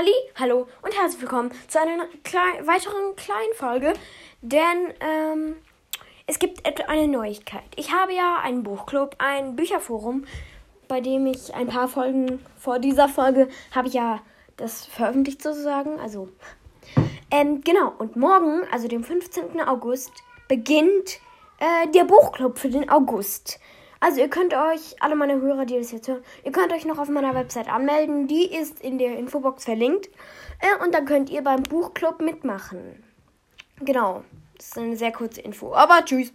Halli, hallo und herzlich willkommen zu einer klein, weiteren kleinen Folge, denn ähm, es gibt eine Neuigkeit. Ich habe ja einen Buchclub, ein Bücherforum, bei dem ich ein paar Folgen vor dieser Folge habe ich ja das veröffentlicht sozusagen, also ähm, genau, und morgen, also dem 15. August, beginnt äh, der Buchclub für den August. Also ihr könnt euch, alle meine Hörer, die das jetzt hören, ihr könnt euch noch auf meiner Website anmelden. Die ist in der Infobox verlinkt. Äh, und dann könnt ihr beim Buchclub mitmachen. Genau. Das ist eine sehr kurze Info. Aber tschüss.